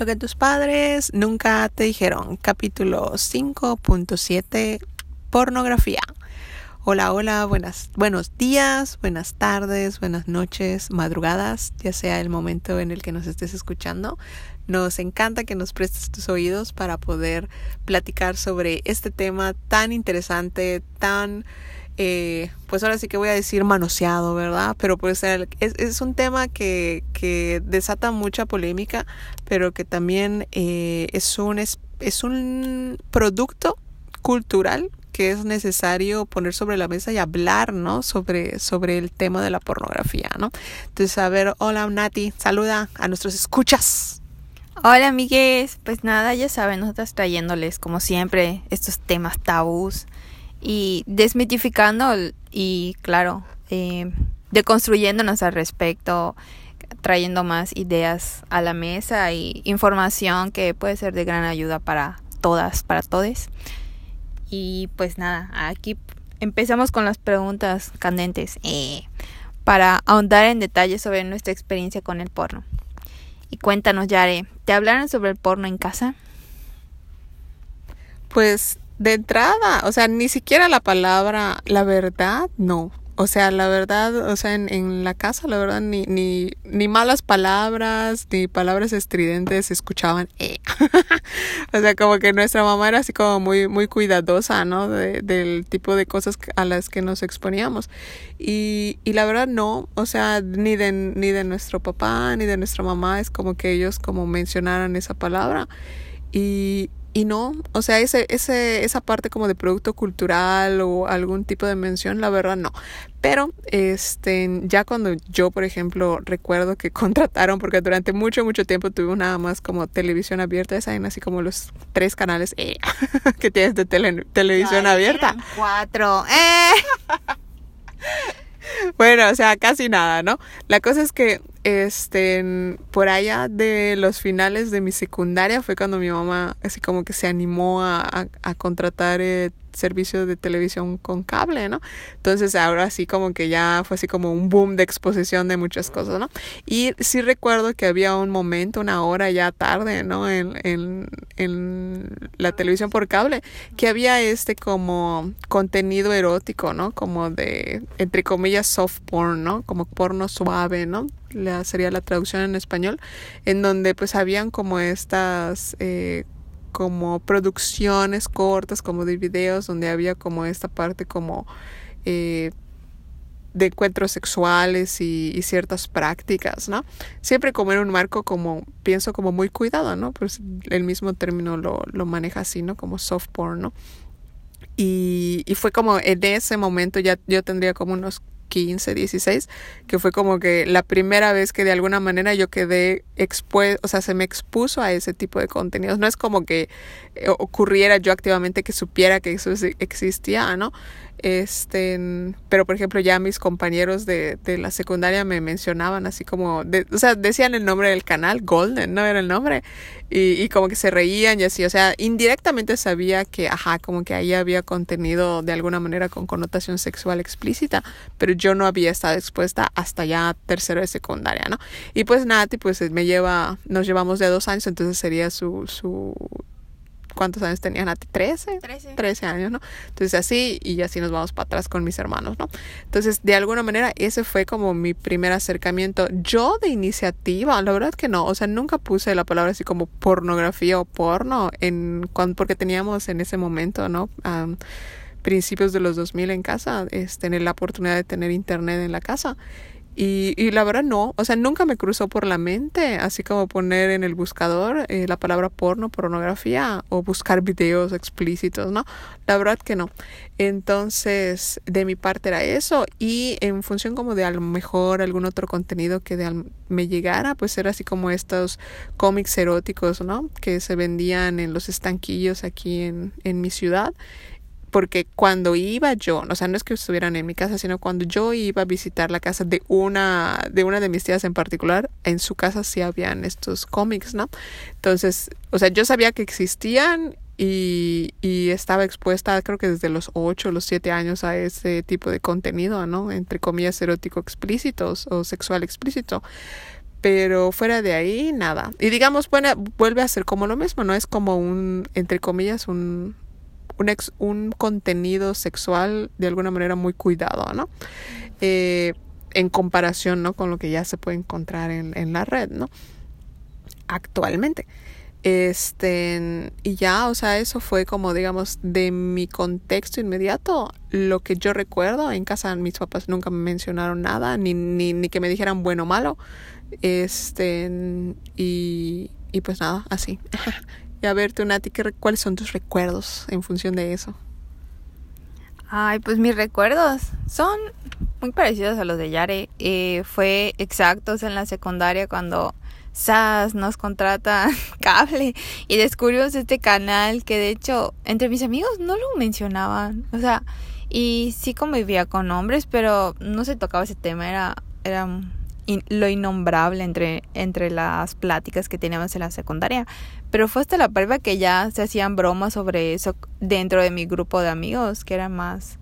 Lo que tus padres nunca te dijeron. Capítulo 5.7 Pornografía. Hola, hola, buenas, buenos días, buenas tardes, buenas noches, madrugadas, ya sea el momento en el que nos estés escuchando. Nos encanta que nos prestes tus oídos para poder platicar sobre este tema tan interesante, tan eh, pues ahora sí que voy a decir manoseado, ¿verdad? Pero pues es, un tema que, que, desata mucha polémica, pero que también eh, es, un, es un producto cultural que es necesario poner sobre la mesa y hablar, ¿no? Sobre, sobre el tema de la pornografía, ¿no? Entonces, a ver, hola Nati, saluda a nuestros escuchas. Hola amigues, pues nada, ya saben, nosotras trayéndoles como siempre estos temas tabús y desmitificando y claro, eh, deconstruyéndonos al respecto, trayendo más ideas a la mesa y información que puede ser de gran ayuda para todas, para todos. Y pues nada, aquí empezamos con las preguntas candentes eh, para ahondar en detalles sobre nuestra experiencia con el porno. Y cuéntanos, Yare, ¿te hablaron sobre el porno en casa? Pues de entrada, o sea, ni siquiera la palabra, la verdad, no. O sea, la verdad, o sea, en, la casa, la verdad, ni, ni, ni malas palabras, ni palabras estridentes se escuchaban. Eh. o sea, como que nuestra mamá era así como muy, muy cuidadosa, ¿no? De, del tipo de cosas a las que nos exponíamos. Y, y la verdad, no. O sea, ni de, ni de nuestro papá, ni de nuestra mamá, es como que ellos como mencionaran esa palabra. Y, y no, o sea, ese, ese, esa parte como de producto cultural o algún tipo de mención, la verdad no. Pero, este, ya cuando yo, por ejemplo, recuerdo que contrataron, porque durante mucho, mucho tiempo tuvimos nada más como televisión abierta, saben, así como los tres canales eh, que tienes de televisión abierta. Cuatro, eh. bueno, o sea, casi nada, ¿no? La cosa es que este, por allá de los finales de mi secundaria fue cuando mi mamá así como que se animó a, a, contratar eh, servicios de televisión con cable, ¿no? Entonces ahora sí como que ya fue así como un boom de exposición de muchas cosas, ¿no? Y sí recuerdo que había un momento, una hora ya tarde, ¿no? En, en, en la televisión por cable, que había este como contenido erótico, ¿no? Como de, entre comillas, soft porn, ¿no? Como porno suave, ¿no? la, sería la traducción en español, en donde pues habían como estas eh, como producciones cortas, como de videos, donde había como esta parte como eh, de encuentros sexuales y, ciertas prácticas, ¿no? Siempre como en un marco como, pienso como muy cuidado, ¿no? Pues el mismo término lo, lo maneja así, ¿no? Como soft porn, ¿no? Y, y fue como en ese momento ya yo tendría como unos 15, 16, que fue como que la primera vez que de alguna manera yo quedé expuesto, o sea, se me expuso a ese tipo de contenidos. No es como que eh, ocurriera yo activamente que supiera que eso existía, ¿no? Este, pero por ejemplo ya mis compañeros de, de la secundaria me mencionaban así como, de, o sea, decían el nombre del canal, Golden, ¿no? Era el nombre. Y, y como que se reían y así, o sea, indirectamente sabía que, ajá, como que ahí había contenido de alguna manera con connotación sexual explícita, pero yo no había estado expuesta hasta ya tercero de secundaria, ¿no? Y pues Nati, pues me lleva, nos llevamos de dos años, entonces sería su, su ¿cuántos años tenían a ti? ¿13? 13. 13 años, ¿no? Entonces así y así nos vamos para atrás con mis hermanos, ¿no? Entonces, de alguna manera, ese fue como mi primer acercamiento. Yo de iniciativa, la verdad que no, o sea, nunca puse la palabra así como pornografía o porno en cuando, porque teníamos en ese momento, ¿no? principios de los 2000 en casa, este, tener la oportunidad de tener internet en la casa. Y, la verdad no, o sea, nunca me cruzó por la mente, así como poner en el buscador eh, la palabra porno, pornografía o buscar videos explícitos, ¿no? La verdad que no. Entonces, de mi parte era eso y en función como de a lo mejor algún otro contenido que me llegara, pues era así como estos cómics eróticos, ¿no? Que se vendían en los estanquillos aquí en, en mi ciudad porque cuando iba yo, o sea, no es que estuvieran en mi casa, sino cuando yo iba a visitar la casa de una de una de mis tías en particular, en su casa sí habían estos cómics, ¿no? Entonces, o sea, yo sabía que existían y, y estaba expuesta, creo que desde los 8 o los 7 años a ese tipo de contenido, ¿no? Entre comillas, erótico explícitos o sexual explícito Pero fuera de ahí, nada. Y digamos, bueno, vuelve a ser como lo mismo, ¿no? Es como un, entre comillas, un, un, ex, un contenido sexual de alguna manera muy cuidado, ¿no? Eh, en comparación, ¿no? Con lo que ya se puede encontrar en, en la red, ¿no? Actualmente. Este, y ya, o sea, eso fue como, digamos, de mi contexto inmediato, lo que yo recuerdo. En casa mis papás nunca me mencionaron nada, ni, ni, ni que me dijeran bueno o malo. Este, y, y pues nada, así. y a ver, tú, Nati, ¿qué, ¿cuáles son tus recuerdos en función de eso? Ay, pues mis recuerdos son muy parecidos a los de Yare. Eh, fue exactos en la secundaria cuando SAS nos contrata cable y descubrimos este canal que de hecho entre mis amigos no lo mencionaban. O sea, y sí convivía con hombres, pero no se tocaba ese tema, era, era lo innombrable entre, entre las pláticas que teníamos en la secundaria. Pero fue hasta la prueba que ya se hacían bromas sobre eso dentro de mi grupo de amigos, que eran más,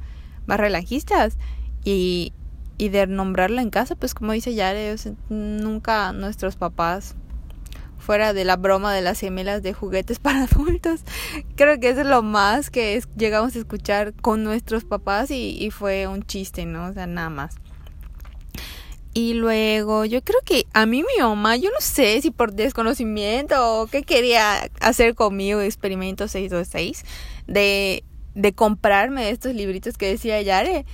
más relajistas. Y, y de nombrarlo en casa, pues como dice Yare, nunca nuestros papás, fuera de la broma de las gemelas de juguetes para adultos, creo que eso es lo más que llegamos a escuchar con nuestros papás y, y fue un chiste, ¿no? O sea, nada más. Y luego, yo creo que a mí mi mamá, yo no sé si por desconocimiento o qué quería hacer conmigo, experimento 626, de, de comprarme estos libritos que decía Yare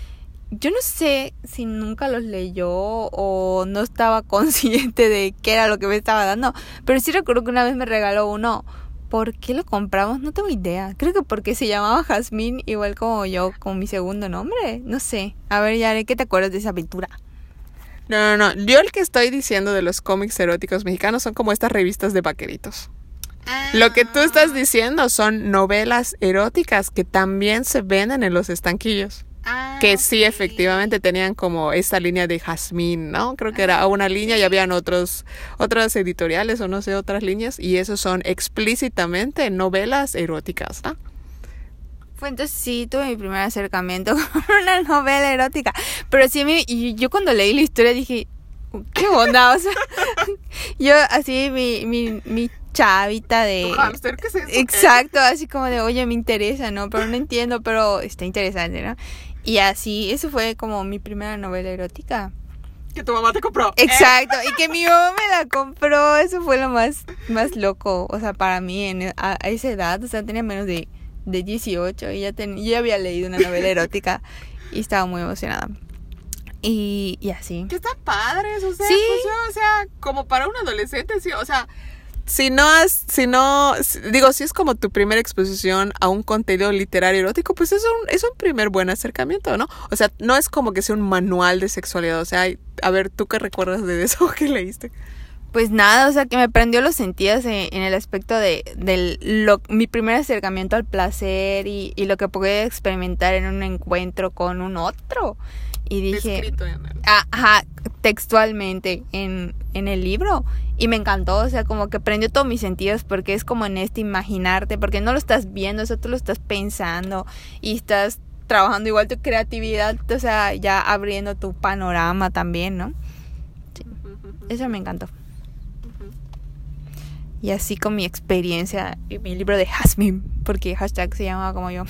yo no sé si nunca los leyó o no estaba consciente de qué era lo que me estaba dando, pero sí recuerdo que una vez me regaló uno. ¿Por qué lo compramos? No tengo idea. Creo que porque se llamaba Jazmín, igual como yo, con mi segundo nombre. No sé. A ver, Yare, ¿qué te acuerdas de esa aventura? No, no, no. Yo el que estoy diciendo de los cómics eróticos mexicanos son como estas revistas de vaqueritos. Lo que tú estás ah. diciendo son novelas eróticas que también se venden en los estanquillos. Ah, que sí, efectivamente tenían como esa línea de jazmín, ¿no? Creo que era ah, una línea y habían otros, otras editoriales o no sé, otras líneas y esos son explícitamente novelas eróticas, ¿no? Fue entonces sí, tuve mi primer acercamiento con una novela erótica, pero sí, y yo cuando leí la historia dije, qué onda, o sea, yo así mi, mi, mi chavita de... ¿Qué es eso? Exacto, así como de, oye, me interesa, ¿no? Pero no entiendo, pero está interesante, ¿no? Y así, eso fue como mi primera novela erótica. Que tu mamá te compró. Exacto, y que mi mamá me la compró, eso fue lo más, más loco, o sea, para mí en, a, esa edad, o sea, tenía menos de, de 18 y ya, ten, ya había leído una novela erótica y estaba muy emocionada. Y, y así. Que está padre, o sea, sí. Pues, o sea, como para un adolescente, sí, o sea, si no has, si no, digo, si es como tu primera exposición a un contenido literario erótico, pues es un, es un primer buen acercamiento, ¿no? O sea, no es como que sea un manual de sexualidad, o sea, a ver, ¿tú qué recuerdas de eso que leíste? Pues nada, o sea, que me prendió los sentidos en, el aspecto de, lo, mi primer acercamiento al placer y, y lo que podía experimentar en un encuentro con un otro. Y dije, ajá, textualmente en, en el libro. Y me encantó, o sea, como que prendió todos mis sentidos porque es como en este imaginarte, porque no lo estás viendo, eso tú lo estás pensando y estás trabajando igual tu creatividad, o sea, ya abriendo tu panorama también, ¿no? Sí. Eso me encantó. Y así con mi experiencia y mi libro de Jasmine, porque hashtag se llamaba como yo.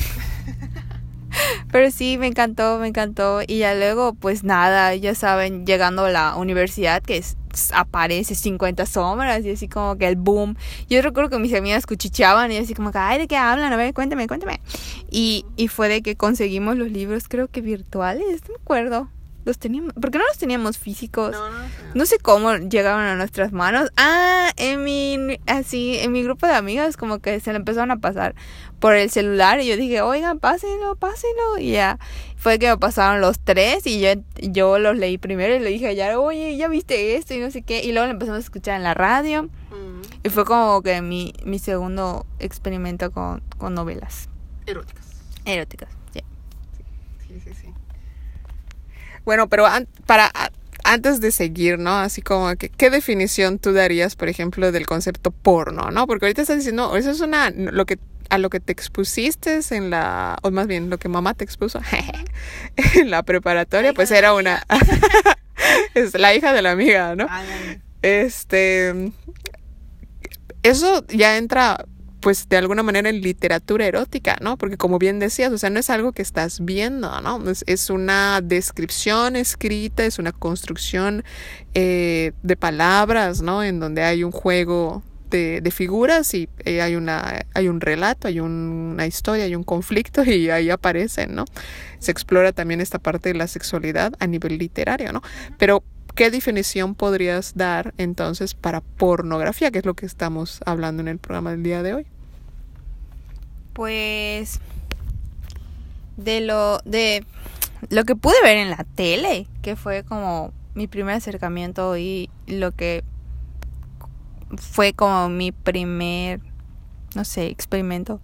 Pero sí, me encantó, me encantó. Y ya luego, pues nada, ya saben, llegando a la universidad, que es, aparece 50 sombras y así como que el boom. Yo recuerdo que mis amigas cuchicheaban y así como que, ay, ¿de qué hablan? A ver, cuéntame, cuéntame. Y, y fue de que conseguimos los libros, creo que virtuales, no me acuerdo los teníamos, porque no los teníamos físicos. No, no, no, sé cómo llegaron a nuestras manos. Ah, en mi, así, en mi grupo de amigas como que se le empezaron a pasar por el celular y yo dije, oigan, pásenlo, pásenlo. Y ya fue que me pasaron los tres y yo, yo los leí primero y le dije a oye, ya viste esto y no sé qué. Y luego lo empezamos a escuchar en la radio. Mm. Y fue como que mi, mi segundo experimento con, con novelas. Eróticas. Eróticas. Bueno, pero para antes de seguir, ¿no? Así como que, ¿qué definición tú darías, por ejemplo, del concepto porno, ¿no? Porque ahorita estás diciendo, eso es una, lo que, a lo que te expusiste en la, o más bien, lo que mamá te expuso en la preparatoria, pues era una, es la hija de la amiga, ¿no? Este, eso ya entra pues de alguna manera en literatura erótica, ¿no? Porque como bien decías, o sea, no es algo que estás viendo, ¿no? Es, es una descripción escrita, es una construcción eh, de palabras, ¿no? En donde hay un juego de, de figuras y eh, hay, una, hay un relato, hay una historia, hay un conflicto y ahí aparecen, ¿no? Se explora también esta parte de la sexualidad a nivel literario, ¿no? Pero ¿Qué definición podrías dar entonces para pornografía, que es lo que estamos hablando en el programa del día de hoy? Pues de lo de lo que pude ver en la tele, que fue como mi primer acercamiento y lo que fue como mi primer no sé, experimento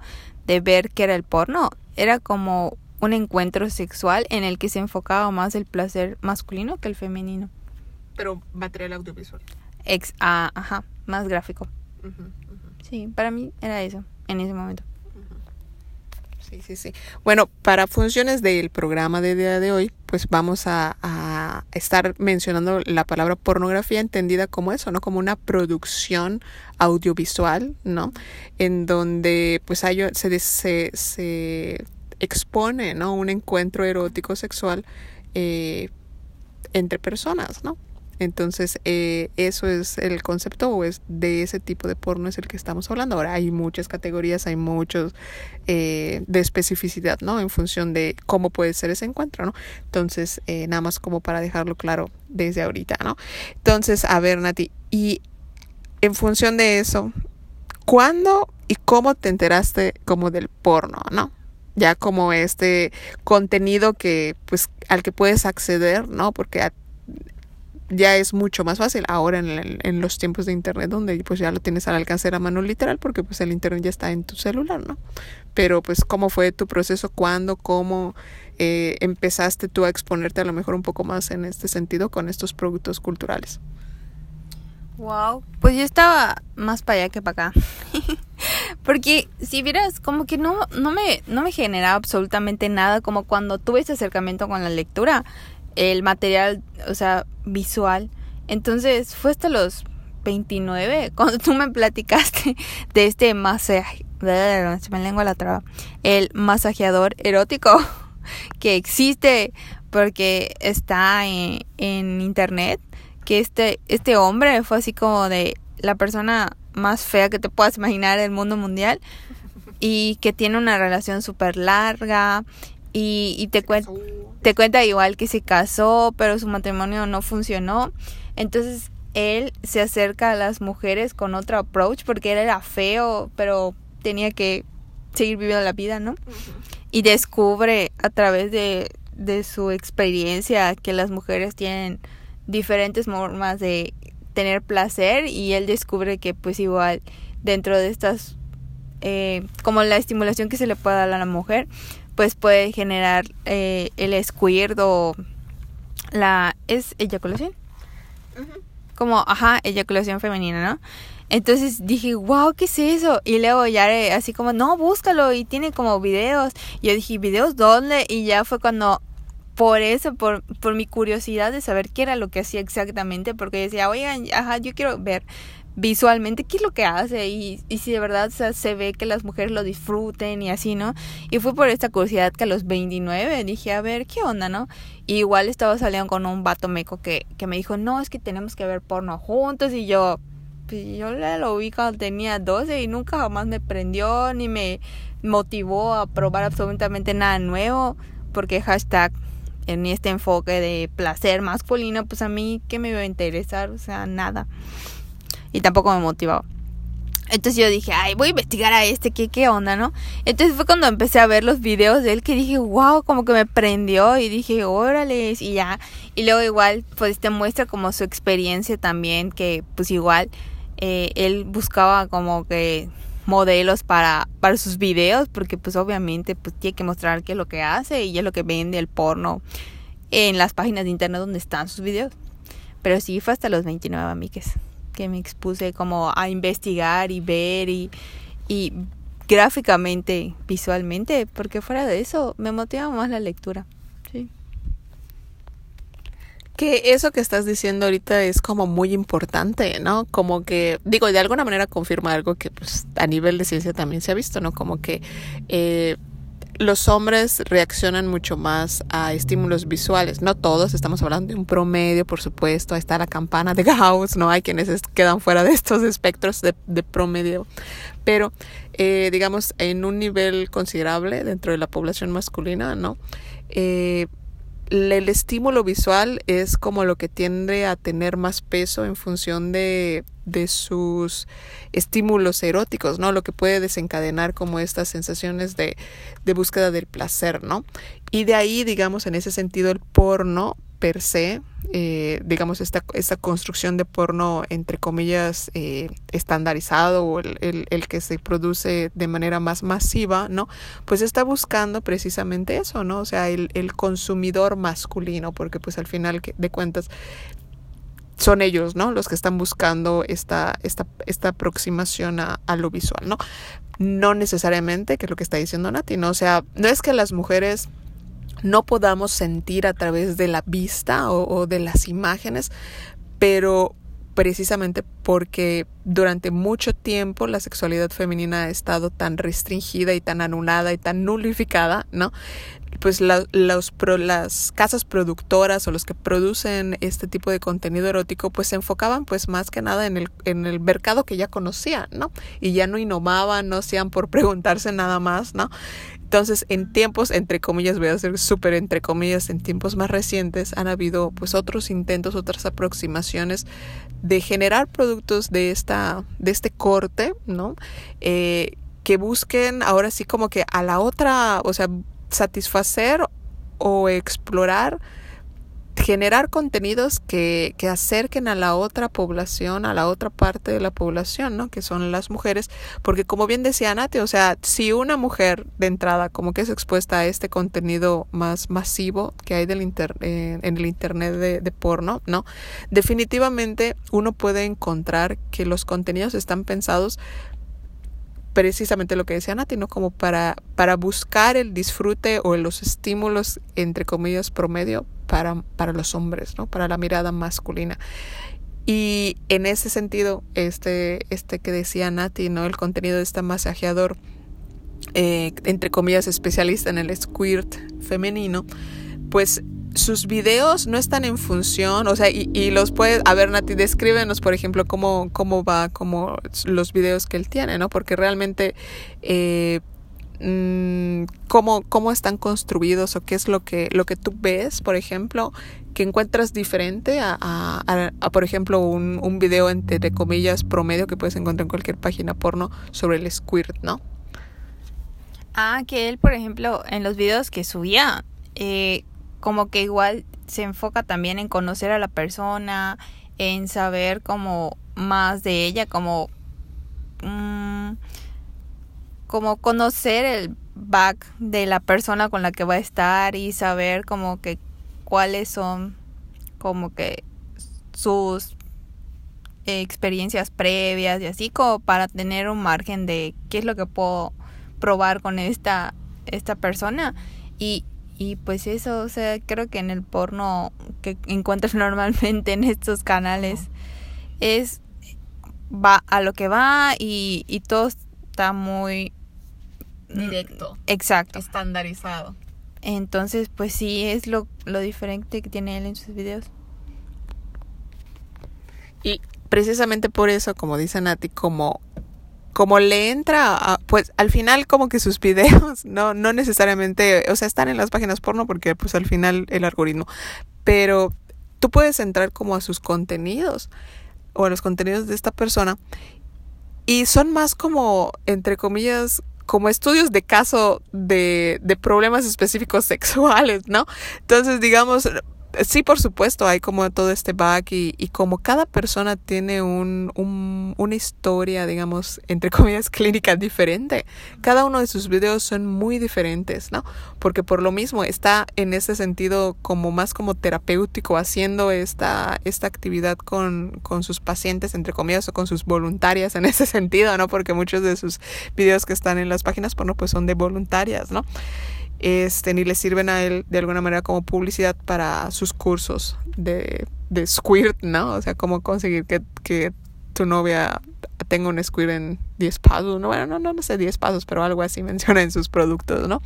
de ver qué era el porno, era como un encuentro sexual en el que se enfocaba más el placer masculino que el femenino. Pero material audiovisual. Ex, ah, ajá, más gráfico. Sí, para mí era eso en ese momento. Sí, sí, sí. Bueno, para funciones del programa de día de hoy, pues vamos a, estar mencionando la palabra pornografía entendida como eso, ¿no? Como una producción audiovisual, ¿no? En donde pues hay, se, se, se expone, ¿no? Un encuentro erótico sexual eh, entre personas, ¿no? Entonces, eh, eso es el concepto o es de ese tipo de porno es el que estamos hablando. Ahora hay muchas categorías, hay muchos eh, de especificidad, ¿no? En función de cómo puede ser ese encuentro, ¿no? Entonces, eh, nada más como para dejarlo claro desde ahorita, ¿no? Entonces, a ver, Nati, y en función de eso, ¿cuándo y cómo te enteraste como del porno, ¿no? ya como este contenido que pues al que puedes acceder, ¿no? Porque a, ya es mucho más fácil ahora en, en, los tiempos de internet donde pues ya lo tienes al alcance de la mano literal porque pues el internet ya está en tu celular, ¿no? Pero pues cómo fue tu proceso, cuándo, cómo eh, empezaste tú a exponerte a lo mejor un poco más en este sentido con estos productos culturales. Wow, pues yo estaba más para allá que para acá. Porque si vieras como que no no me no me generaba absolutamente nada como cuando tuve ese acercamiento con la lectura el material, o sea, visual. Entonces fue hasta los 29 cuando tú me platicaste de este masaje, se me lengua la traba, el masajeador erótico que existe porque está en, en internet, que este, este hombre fue así como de la persona más fea que te puedas imaginar del mundo mundial y que tiene una relación súper larga y, y te, cuenta te cuenta igual que se casó, pero su matrimonio no funcionó. Entonces él se acerca a las mujeres con otro approach porque él era feo, pero tenía que seguir viviendo la vida, ¿no? Y descubre a través de, de su experiencia que las mujeres tienen diferentes formas de tener placer y él descubre que pues igual dentro de estas eh, como la estimulación que se le puede dar a la mujer pues puede generar eh, el squirt o la... ¿Es eyaculación? Como, ajá, eyaculación femenina, ¿no? Entonces dije, wow, ¿qué es eso? Y luego ya así como, no, búscalo y tiene como videos. Y yo dije, ¿videos dónde? Y ya fue cuando, por eso, por, por mi curiosidad de saber qué era lo que hacía exactamente, porque decía, oigan, ajá, yo quiero ver visualmente qué es lo que hace y, y si de verdad se ve que las mujeres lo disfruten y así, ¿no? Y fue por esta curiosidad que a los 29 dije, a ver, ¿qué onda, no? Y igual estaba saliendo con un vato meco que, que me dijo, no, es que tenemos que ver porno juntos y yo, pues yo lo vi cuando tenía 12 y nunca jamás me prendió ni me motivó a probar absolutamente nada nuevo porque hashtag en este enfoque de placer masculino, pues a mí, ¿qué me iba a interesar? O sea, nada y tampoco me motivaba. Entonces yo dije, ay, voy a investigar a este, ¿qué, qué onda, no? Entonces fue cuando empecé a ver los videos de él que dije, wow, como que me prendió y dije, órale, y ya. Y luego igual, pues te muestra como su experiencia también, que pues igual eh, él buscaba como que modelos para, para sus videos, porque pues obviamente pues tiene que mostrar qué es lo que hace y es lo que vende el porno en las páginas de internet donde están sus videos. Pero sí fue hasta los 29 amigues que me expuse como a investigar y ver y, y gráficamente, visualmente, porque fuera de eso me motiva más la lectura. Sí. Que eso que estás diciendo ahorita es como muy importante, ¿no? Como que, digo, de alguna manera confirma algo que pues, a nivel de ciencia también se ha visto, ¿no? Como que eh, los hombres reaccionan mucho más a estímulos visuales. No todos, estamos hablando de un promedio, por supuesto. Ahí está la campana de Gauss, ¿no? Hay quienes quedan fuera de estos espectros de, promedio. Pero, eh, digamos, en un nivel considerable dentro de la población masculina, ¿no? Eh, el estímulo visual es como lo que tiende a tener más peso en función de, de, sus estímulos eróticos, ¿no? Lo que puede desencadenar como estas sensaciones de, de búsqueda del placer, ¿no? Y de ahí, digamos, en ese sentido, el porno per se, eh, digamos, esta, esta construcción de porno, entre comillas, eh, estandarizado o el, el, el, que se produce de manera más masiva, ¿no? Pues está buscando precisamente eso, ¿no? O sea, el, el consumidor masculino, porque pues al final de cuentas son ellos, ¿no? Los que están buscando esta, esta, esta aproximación a, a, lo visual, ¿no? No necesariamente, que es lo que está diciendo Nati, ¿no? O sea, no es que las mujeres no podamos sentir a través de la vista o, de las imágenes, pero precisamente porque durante mucho tiempo la sexualidad femenina ha estado tan restringida y tan anulada y tan nulificada, ¿no? Pues los, las casas productoras o los que producen este tipo de contenido erótico pues se enfocaban pues más que nada en el, en el mercado que ya conocían, ¿no? Y ya no innovaban, no hacían por preguntarse nada más, ¿no? Entonces, en tiempos, entre comillas, voy a hacer súper entre comillas, en tiempos más recientes han habido pues otros intentos, otras aproximaciones de generar productos de esta, de este corte, ¿no? Eh, que busquen ahora sí como que a la otra, o sea, satisfacer o explorar generar contenidos que, que, acerquen a la otra población, a la otra parte de la población, ¿no? Que son las mujeres, porque como bien decía Nati, o sea, si una mujer de entrada como que es expuesta a este contenido más masivo que hay del inter eh, en el internet de, de porno, ¿no? Definitivamente uno puede encontrar que los contenidos están pensados precisamente lo que decía Nati, ¿no? Como para, para buscar el disfrute o los estímulos, entre comillas, promedio para, para los hombres, ¿no? Para la mirada masculina. Y en ese sentido, este, este que decía Nati, ¿no? El contenido de este masajeador, eh, entre comillas, especialista en el squirt femenino, pues sus videos no están en función, o sea, y, los puedes, a ver Nati, descríbenos, por ejemplo, cómo, cómo va, como los videos que él tiene, ¿no? Porque realmente, eh, mmm, cómo, cómo están construidos o qué es lo que, lo que tú ves, por ejemplo, que encuentras diferente a, por ejemplo, un, un video entre comillas promedio que puedes encontrar en cualquier página porno sobre el squirt, ¿no? Ah, que él, por ejemplo, en los videos que subía, eh, como que igual se enfoca también en conocer a la persona, en saber como más de ella, como mmm, como conocer el back de la persona con la que va a estar y saber como que cuáles son como que sus experiencias previas y así como para tener un margen de qué es lo que puedo probar con esta esta persona. Y y pues eso, o sea, creo que en el porno que encuentras normalmente en estos canales es va a lo que va y, y todo está muy directo. Exacto. Estandarizado. Entonces, pues sí, es lo, lo diferente que tiene él en sus videos. Y precisamente por eso, como dice Nati, como como le entra, a, pues al final como que sus videos no, no necesariamente, o sea, están en las páginas porno porque pues al final el algoritmo, pero tú puedes entrar como a sus contenidos o a los contenidos de esta persona y son más como, entre comillas, como estudios de caso de, de problemas específicos sexuales, ¿no? Entonces, digamos, sí, por supuesto, hay como todo este back y, y como cada persona tiene un, un, una historia, digamos, entre comillas, clínica diferente. Cada uno de sus videos son muy diferentes, ¿no? Porque por lo mismo está en ese sentido como más como terapéutico, haciendo esta, esta actividad con, con sus pacientes, entre comillas, o con sus voluntarias en ese sentido, ¿no? Porque muchos de sus videos que están en las páginas porno pues son de voluntarias, ¿no? Este, ni le sirven a él de alguna manera como publicidad para sus cursos de, de squirt, ¿no? O sea, cómo conseguir que, que tu novia tenga un squirt en 10 pasos, ¿no? Bueno, no, no, no sé 10 pasos, pero algo así menciona en sus productos, ¿no?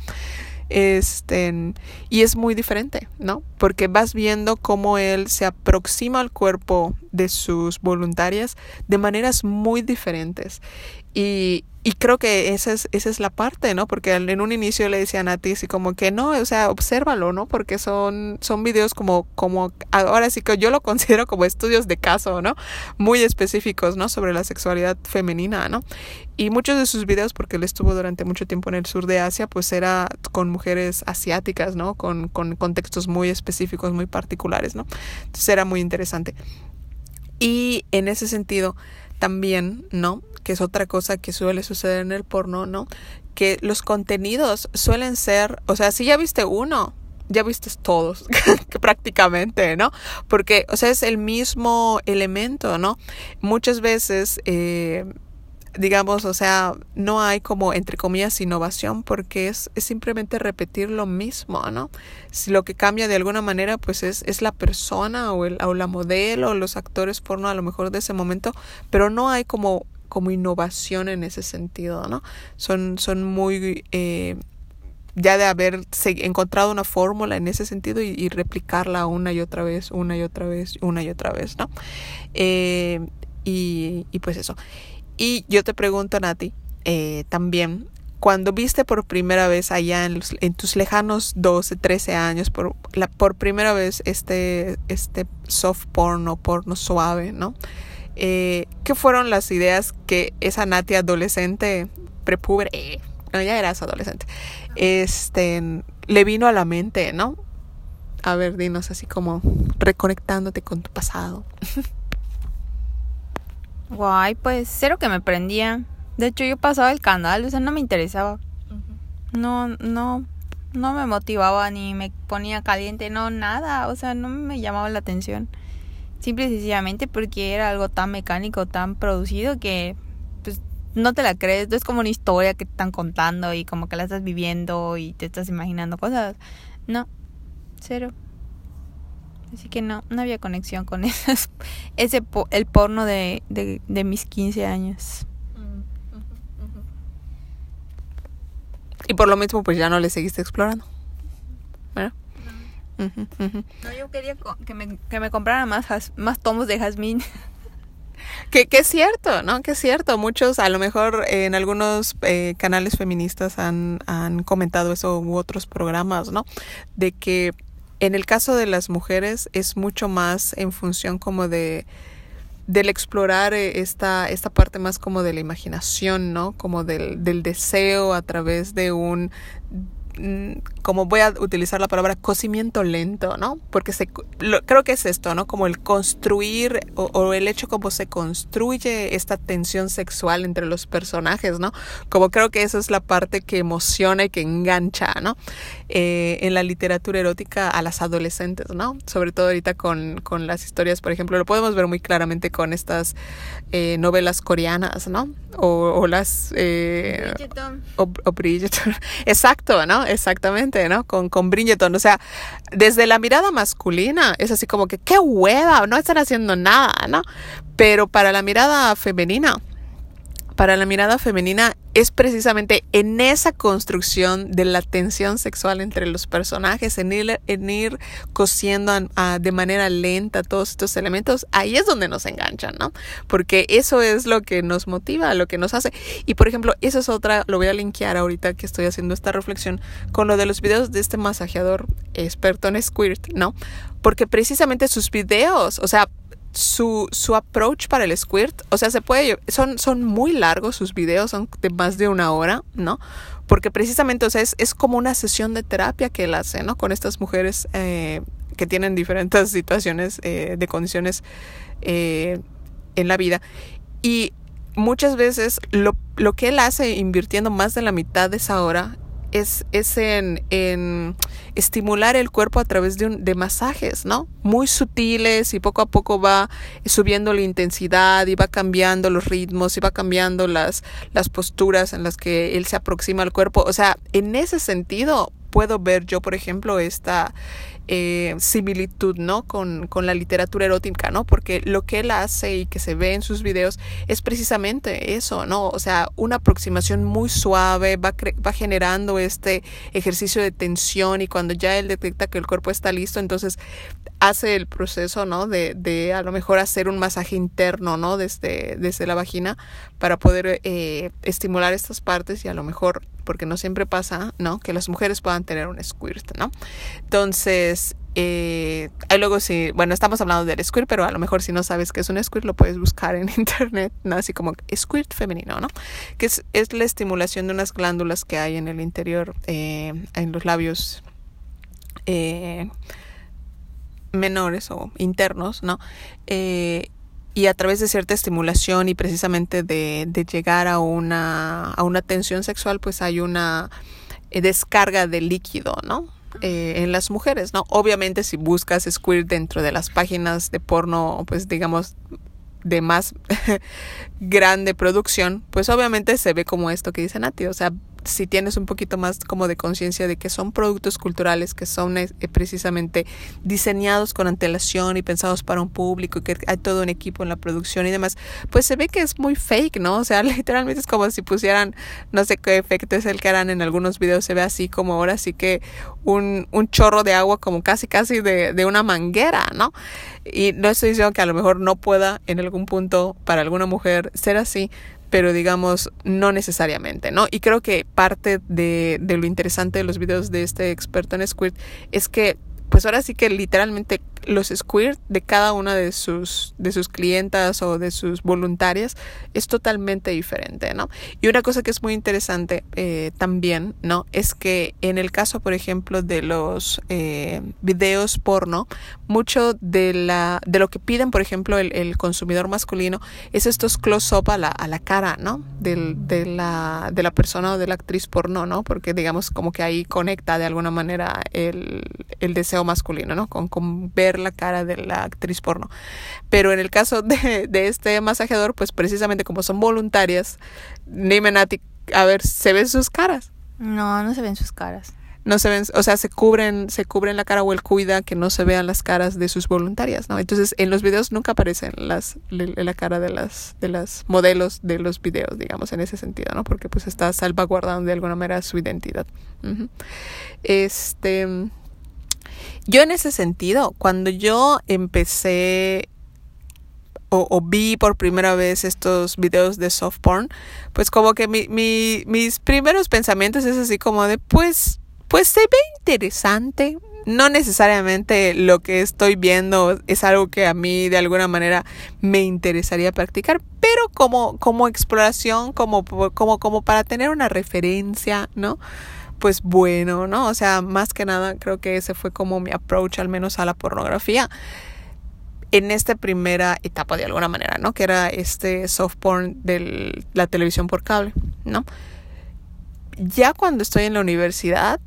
Este, y es muy diferente, ¿no? Porque vas viendo cómo él se aproxima al cuerpo de sus voluntarias de maneras muy diferentes. Y, y creo que esa es, esa es la parte, ¿no? Porque en un inicio le decían a ti así como que no, o sea, obsérvalo, ¿no? Porque son, son videos como, como, ahora sí que yo lo considero como estudios de caso, ¿no? Muy específicos, ¿no? Sobre la sexualidad femenina, ¿no? Y muchos de sus videos, porque él estuvo durante mucho tiempo en el sur de Asia, pues era con mujeres asiáticas, ¿no? Con, con contextos muy específicos, muy particulares, ¿no? Entonces era muy interesante. Y en ese sentido, también, ¿no? Que es otra cosa que suele suceder en el porno, ¿no? Que los contenidos suelen ser, o sea, si ya viste uno, ya viste todos, prácticamente, ¿no? Porque, o sea, es el mismo elemento, ¿no? Muchas veces eh, digamos, o sea, no hay como, entre comillas, innovación porque es, es simplemente repetir lo mismo, ¿no? Si lo que cambia de alguna manera, pues es, es la persona o, el, o la modelo o los actores porno a lo mejor de ese momento, pero no hay como, como innovación en ese sentido, ¿no? Son, son muy... Eh, ya de haber encontrado una fórmula en ese sentido y, replicarla una y otra vez, una y otra vez, una y otra vez, ¿no? Eh, y, y pues eso. Y yo te pregunto, Nati, eh, también, cuando viste por primera vez allá en, en, tus lejanos 12, 13 años, por, la, por primera vez este, este soft porno, porno suave, ¿no? Eh, ¿Qué fueron las ideas que esa Nati adolescente, prepuber, eh, no, ya eras adolescente, este, le vino a la mente, ¿no? A ver, dinos así como reconectándote con tu pasado. Guay, pues cero que me prendía. De hecho, yo pasaba el canal, o sea, no me interesaba. No, no, no me motivaba ni me ponía caliente, no, nada. O sea, no me llamaba la atención. Simple y sencillamente porque era algo tan mecánico, tan producido que, pues, no te la crees. Es como una historia que te están contando y como que la estás viviendo y te estás imaginando cosas. No, cero. Así que no, no había conexión con esas, ese el porno de, de, de mis 15 años. Y por lo mismo, pues ya no le seguiste explorando. ¿Verdad? No, yo quería que me, que me compraran más, más tomos de jazmín. Que, que, es cierto, ¿no? Que es cierto. Muchos, a lo mejor en algunos eh, canales feministas han, han comentado eso u otros programas, ¿no? De que en el caso de las mujeres es mucho más en función como de del explorar eh, esta, esta parte más como de la imaginación, ¿no? Como del, del deseo a través de un como voy a utilizar la palabra cocimiento lento, ¿no? Porque se, creo que es esto, ¿no? Como el construir o, el hecho como se construye esta tensión sexual entre los personajes, ¿no? Como creo que esa es la parte que emociona y que engancha, ¿no? Eh, en la literatura erótica a las adolescentes, ¿no? Sobre todo ahorita con, con las historias, por ejemplo, lo podemos ver muy claramente con estas eh, novelas coreanas, ¿no? O, o las... Eh, o, o Bridgerton. Exacto, ¿no? Exactamente, ¿no? Con, con Bridgerton. O sea, desde la mirada masculina es así como que, qué hueva, no están haciendo nada, ¿no? Pero para la mirada femenina, para la mirada femenina es precisamente en esa construcción de la tensión sexual entre los personajes, en ir, en ir cosiendo de manera lenta todos estos elementos, ahí es donde nos enganchan, ¿no? Porque eso es lo que nos motiva, lo que nos hace. Y por ejemplo, eso es otra, lo voy a linkear ahorita que estoy haciendo esta reflexión con lo de los videos de este masajeador experto en squirt, ¿no? Porque precisamente sus videos, o sea, su, su approach para el squirt, o sea, se puede, son, son muy largos sus videos, son de más de una hora, ¿no? Porque precisamente, o es como una sesión de terapia que él hace, ¿no? Con estas mujeres eh, que tienen diferentes situaciones eh, de condiciones eh, en la vida. Y muchas veces lo, lo que él hace invirtiendo más de la mitad de esa hora es, es en, en, estimular el cuerpo a través de, de masajes, ¿no? Muy sutiles y poco a poco va subiendo la intensidad y va cambiando los ritmos y va cambiando las, las posturas en las que él se aproxima al cuerpo. O sea, en ese sentido, puedo ver yo, por ejemplo, esta eh, similitud, ¿no? Con, con, la literatura erótica, ¿no? Porque lo que él hace y que se ve en sus videos es precisamente eso, ¿no? O sea, una aproximación muy suave, va, va generando este ejercicio de tensión y cuando ya él detecta que el cuerpo está listo, entonces hace el proceso, ¿no? De, de a lo mejor hacer un masaje interno, ¿no? Desde, desde la vagina para poder eh, estimular estas partes y a lo mejor, porque no siempre pasa, ¿no? Que las mujeres puedan tener un squirt, ¿no? Entonces, eh, luego sí, bueno, estamos hablando del squirt, pero a lo mejor si no sabes qué es un squirt, lo puedes buscar en internet, ¿no? Así como squirt femenino, ¿no? Que es, es la estimulación de unas glándulas que hay en el interior, eh, en los labios. Eh, menores o internos, ¿no? Eh, y a través de cierta estimulación y precisamente de, de llegar a una, a una tensión sexual, pues hay una eh, descarga de líquido, ¿no? Eh, en las mujeres, ¿no? Obviamente si buscas squirt dentro de las páginas de porno, pues digamos de más grande producción, pues obviamente se ve como esto que dice Nati, o sea, si tienes un poquito más como de conciencia de que son productos culturales que son eh, precisamente diseñados con antelación y pensados para un público y que hay todo un equipo en la producción y demás, pues se ve que es muy fake, ¿no? O sea, literalmente es como si pusieran, no sé qué efecto es el que harán en algunos videos, se ve así como ahora sí que un, un chorro de agua como casi casi de, de una manguera, ¿no? Y no estoy diciendo que a lo mejor no pueda en algún punto para alguna mujer ser así, pero digamos no necesariamente, ¿no? Y creo que parte de, de lo interesante de los videos de este experto en Squirt es que pues ahora sí que literalmente los squirt de cada una de sus, de sus clientas o de sus voluntarias es totalmente diferente, ¿no? Y una cosa que es muy interesante eh, también, ¿no? Es que en el caso, por ejemplo, de los eh, videos porno, mucho de, la, de lo que piden, por ejemplo, el, el consumidor masculino es estos close-up a la, a la cara, ¿no? Del, de, la, de la persona o de la actriz porno, ¿no? Porque digamos como que ahí conecta de alguna manera el, el deseo masculino, ¿no? Con, con ver la cara de la actriz porno. Pero en el caso de, de este masajeador, pues precisamente como son voluntarias, dime Nati, a ver, ¿se ven sus caras? No, no se ven sus caras. No se ven, o sea, se cubren, se cubren la cara o él cuida que no se vean las caras de sus voluntarias, ¿no? Entonces, en los videos nunca aparecen las, la cara de las, de las modelos de los videos, digamos, en ese sentido, ¿no? Porque pues está salvaguardando de alguna manera su identidad. Uh -huh. Este, yo en ese sentido, cuando yo empecé o, o, vi por primera vez estos videos de soft porn, pues como que mi, mi, mis primeros pensamientos es así como de, pues, pues se ve interesante. No necesariamente lo que estoy viendo es algo que a mí de alguna manera me interesaría practicar, pero como, como exploración, como, como, como para tener una referencia, ¿no? Pues bueno, ¿no? O sea, más que nada creo que ese fue como mi approach al menos a la pornografía en esta primera etapa de alguna manera, ¿no? Que era este soft porn de la televisión por cable, ¿no? Ya cuando estoy en la universidad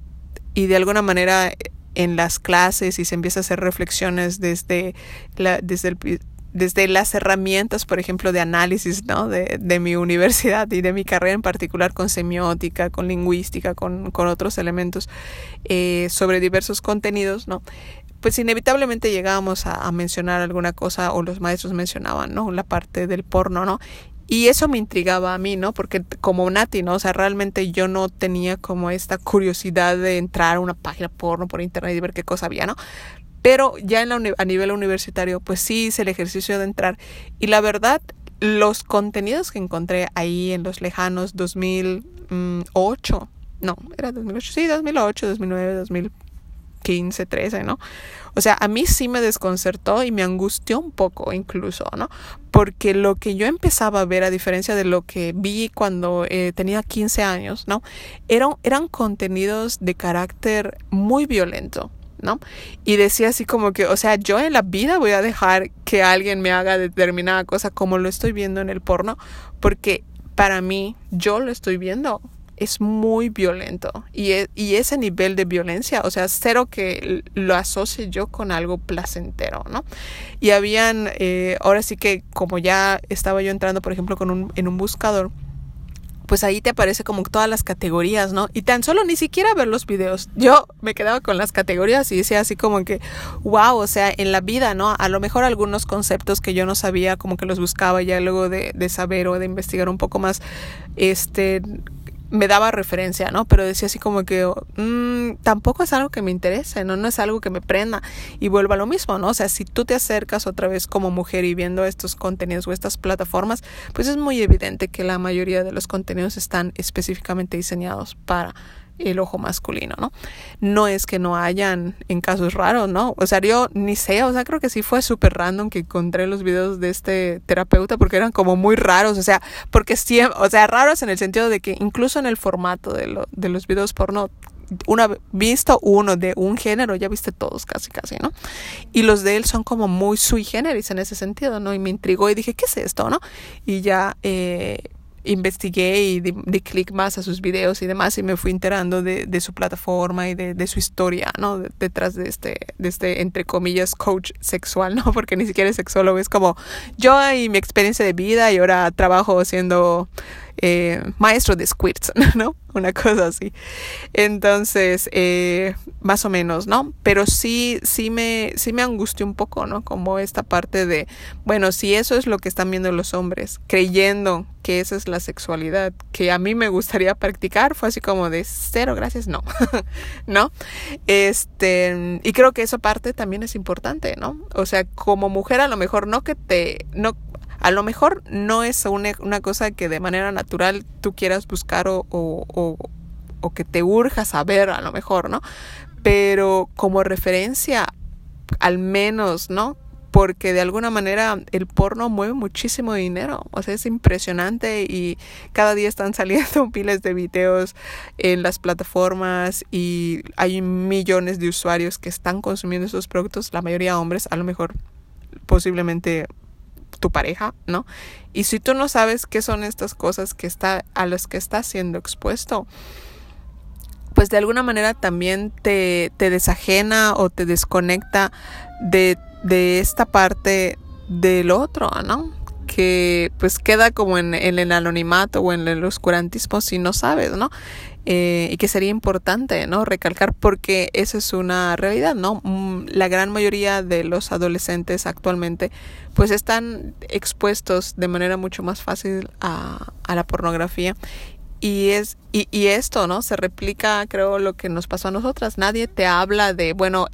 y de alguna manera en las clases y se empieza a hacer reflexiones desde, la, desde el desde las herramientas, por ejemplo, de análisis ¿no? de, de, mi universidad y de mi carrera en particular con semiótica, con lingüística, con, con otros elementos eh, sobre diversos contenidos, ¿no? pues inevitablemente llegábamos a, a, mencionar alguna cosa o los maestros mencionaban, ¿no? La parte del porno, ¿no? Y eso me intrigaba a mí, ¿no? Porque como Nati, ¿no? O sea, realmente yo no tenía como esta curiosidad de entrar a una página porno por internet y ver qué cosa había, ¿no? Pero ya en la, a nivel universitario, pues sí hice el ejercicio de entrar. Y la verdad, los contenidos que encontré ahí en los lejanos 2008, no, era 2008, sí, 2008, 2009, 2015, 13, ¿no? O sea, a mí sí me desconcertó y me angustió un poco incluso, ¿no? Porque lo que yo empezaba a ver, a diferencia de lo que vi cuando eh, tenía 15 años, ¿no? Eran, eran contenidos de carácter muy violento ¿no? Y decía así como que, o sea, yo en la vida voy a dejar que alguien me haga determinada cosa como lo estoy viendo en el porno, porque para mí, yo lo estoy viendo, es muy violento. Y, e, y ese nivel de violencia, o sea, cero que lo asocie yo con algo placentero, ¿no? Y habían, eh, ahora sí que como ya estaba yo entrando, por ejemplo, con un, en un buscador, pues ahí te aparece como todas las categorías, ¿no? Y tan solo ni siquiera ver los videos. Yo me quedaba con las categorías y decía así como que, wow, o sea, en la vida, ¿no? A lo mejor algunos conceptos que yo no sabía, como que los buscaba ya luego de, de saber o de investigar un poco más, este, me daba referencia, ¿no? Pero decía así como que mmm, tampoco es algo que me interese, ¿no? No es algo que me prenda. Y vuelvo a lo mismo, ¿no? O sea, si tú te acercas otra vez como mujer y viendo estos contenidos o estas plataformas, pues es muy evidente que la mayoría de los contenidos están específicamente diseñados para el ojo masculino, ¿no? No es que no hayan en casos raros, ¿no? O sea, yo ni sé, o sea, creo que sí fue súper random que encontré los videos de este terapeuta porque eran como muy raros, o sea, porque siempre, o sea, raros en el sentido de que incluso en el formato de, lo, de los videos porno una visto uno de un género, ya viste todos casi casi, ¿no? Y los de él son como muy sui generis en ese sentido, ¿no? Y me intrigó y dije, ¿qué es esto, no? Y ya eh, investigué y di, clic más a sus videos y demás y me fui enterando de, su plataforma y de, de, su historia, ¿no? detrás de este, de este, entre comillas, coach sexual, ¿no? Porque ni siquiera es sexólogo, es como yo y mi experiencia de vida y ahora trabajo siendo eh, maestro de squirts, ¿no? Una cosa así. Entonces, eh, más o menos, ¿no? Pero sí, sí me, sí me angustió un poco, ¿no? Como esta parte de, bueno, si eso es lo que están viendo los hombres, creyendo que esa es la sexualidad que a mí me gustaría practicar, fue así como de cero, gracias, no, ¿no? Este, y creo que esa parte también es importante, ¿no? O sea, como mujer a lo mejor no que te, no a lo mejor no es una, cosa que de manera natural tú quieras buscar o, o, o, que te urja saber, a lo mejor, ¿no? Pero como referencia, al menos, ¿no? porque de alguna manera el porno mueve muchísimo dinero, o sea, es impresionante y cada día están saliendo miles de videos en las plataformas y hay millones de usuarios que están consumiendo esos productos, la mayoría hombres, a lo mejor posiblemente tu pareja, ¿no? Y si tú no sabes qué son estas cosas que está, a las que estás siendo expuesto, pues de alguna manera también te, te desajena o te desconecta de, de esta parte del otro, ¿no? que pues queda como en, en, el anonimato o en el oscurantismo si no sabes, ¿no? Eh, y que sería importante, ¿no? Recalcar porque esa es una realidad, ¿no? Mm, la gran mayoría de los adolescentes actualmente pues están expuestos de manera mucho más fácil a, a la pornografía y es y, y, esto no se replica creo lo que nos pasó a nosotras nadie te habla de bueno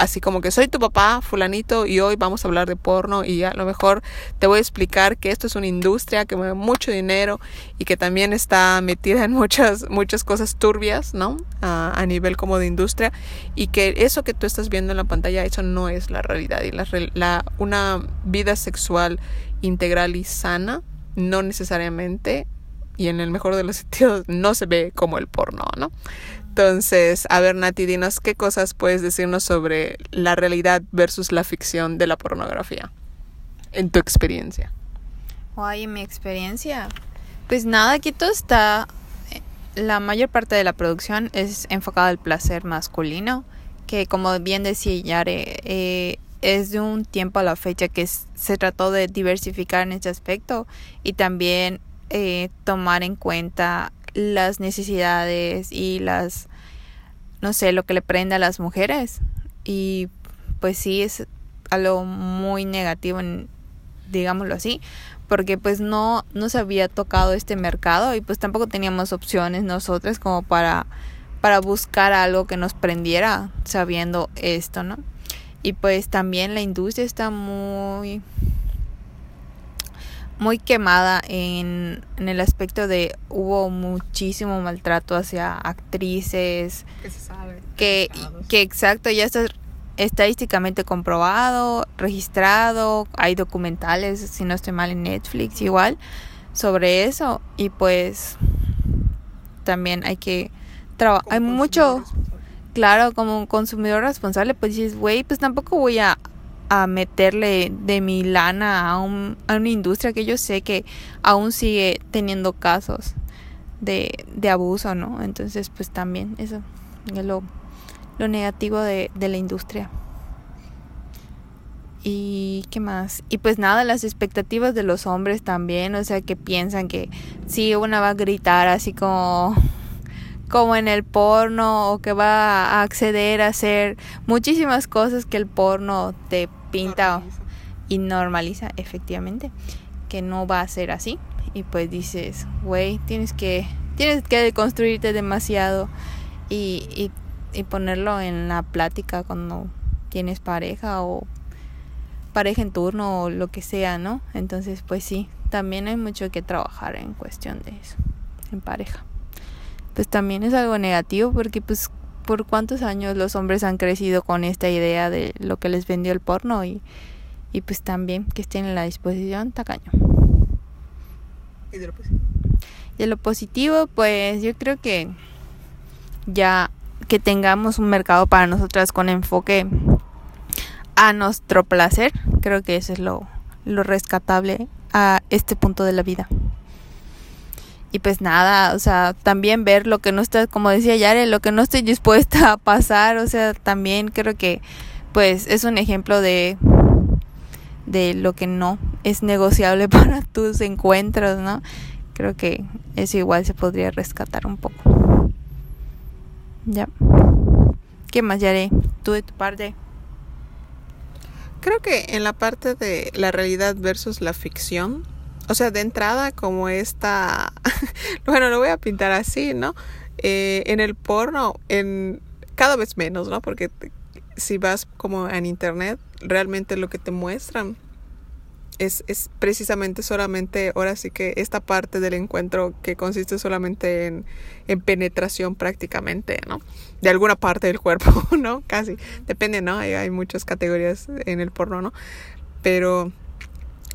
así como que soy tu papá, fulanito, y hoy vamos a hablar de porno y a lo mejor te voy a explicar que esto es una industria que mueve mucho dinero y que también está metida en muchas, muchas cosas turbias, ¿no? A, nivel como de industria y que eso que tú estás viendo en la pantalla, eso no es la realidad y la, una vida sexual integral y sana no necesariamente y en el mejor de los sentidos no se ve como el porno, ¿no? Entonces, a ver, Nati, dinos qué cosas puedes decirnos sobre la realidad versus la ficción de la pornografía, en tu experiencia. Ay, en mi experiencia. Pues nada, aquí todo está. Eh, la mayor parte de la producción es enfocada al placer masculino, que como bien decía Yare, eh, es de un tiempo a la fecha que se trató de diversificar en este aspecto y también eh, tomar en cuenta las necesidades y las, no sé, lo que le prende a las mujeres. Y pues sí, es algo muy negativo, digámoslo así, porque pues no, no se había tocado este mercado y pues tampoco teníamos opciones nosotras como para, para buscar algo que nos prendiera sabiendo esto, ¿no? Y pues también la industria está muy muy quemada en, en, el aspecto de hubo muchísimo maltrato hacia actrices que se sabe que, que exacto ya está estadísticamente comprobado registrado hay documentales si no estoy mal en Netflix igual sobre eso. Y pues también hay que trabajar hay mucho claro como un consumidor responsable pues dices güey pues tampoco voy a a meterle de mi lana a, un, una industria que yo sé que aún sigue teniendo casos de, abuso, ¿no? Entonces, pues también eso es lo, negativo de, de la industria. y qué más y pues nada las expectativas de los hombres también o sea que piensan que si una va a gritar así como como en el porno o que va a acceder a hacer muchísimas cosas que el porno te pinta y normaliza efectivamente que no va a ser así y pues dices güey tienes que tienes que deconstruirte demasiado y, y, y ponerlo en la plática cuando tienes pareja o pareja en turno o lo que sea, ¿no? Entonces, pues sí, también hay mucho que trabajar en cuestión de eso, en pareja. Pues también es algo negativo porque pues por cuántos años los hombres han crecido con esta idea de lo que les vendió el porno y, y pues también que estén en la disposición, tacaño. ¿Y de lo positivo? De lo positivo, pues yo creo que ya que tengamos un mercado para nosotras con enfoque a nuestro placer. Creo que eso es lo, lo rescatable a este punto de la vida. Y pues nada, o sea, también ver lo que no está, como decía Yare, lo que no estoy dispuesta a pasar, o sea, también creo que pues es un ejemplo de de lo que no es negociable para tus encuentros, ¿no? Creo que eso igual se podría rescatar un poco. Ya. ¿Qué más, Yare? Tú de tu parte. Creo que en la parte de la realidad versus la ficción, o sea, de entrada como esta, bueno, lo voy a pintar así, ¿no? Eh, en el porno, en cada vez menos, ¿no? Porque si vas como en internet, realmente lo que te muestran es, es, precisamente solamente, ahora sí que esta parte del encuentro que consiste solamente en, en, penetración prácticamente, ¿no? De alguna parte del cuerpo, ¿no? Casi. Depende, ¿no? Hay, hay muchas categorías en el porno, ¿no? Pero